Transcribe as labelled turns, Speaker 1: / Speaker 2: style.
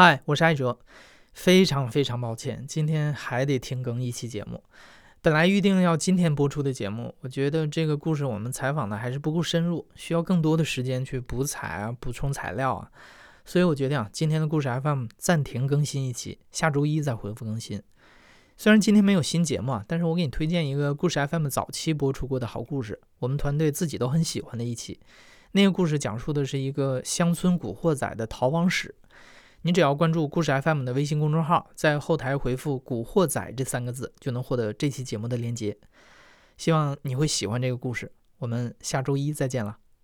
Speaker 1: 嗨，我是艾哲，非常非常抱歉，今天还得停更一期节目。本来预定要今天播出的节目，我觉得这个故事我们采访的还是不够深入，需要更多的时间去补采啊、补充材料啊，所以我决定啊，今天的故事 FM 暂停更新一期，下周一再恢复更新。虽然今天没有新节目啊，但是我给你推荐一个故事 FM 早期播出过的好故事，我们团队自己都很喜欢的一期。那个故事讲述的是一个乡村古惑仔的逃亡史。你只要关注故事 FM 的微信公众号，在后台回复“古惑仔”这三个字，就能获得这期节目的链接。希望你会喜欢这个故事。我们下周一再见了。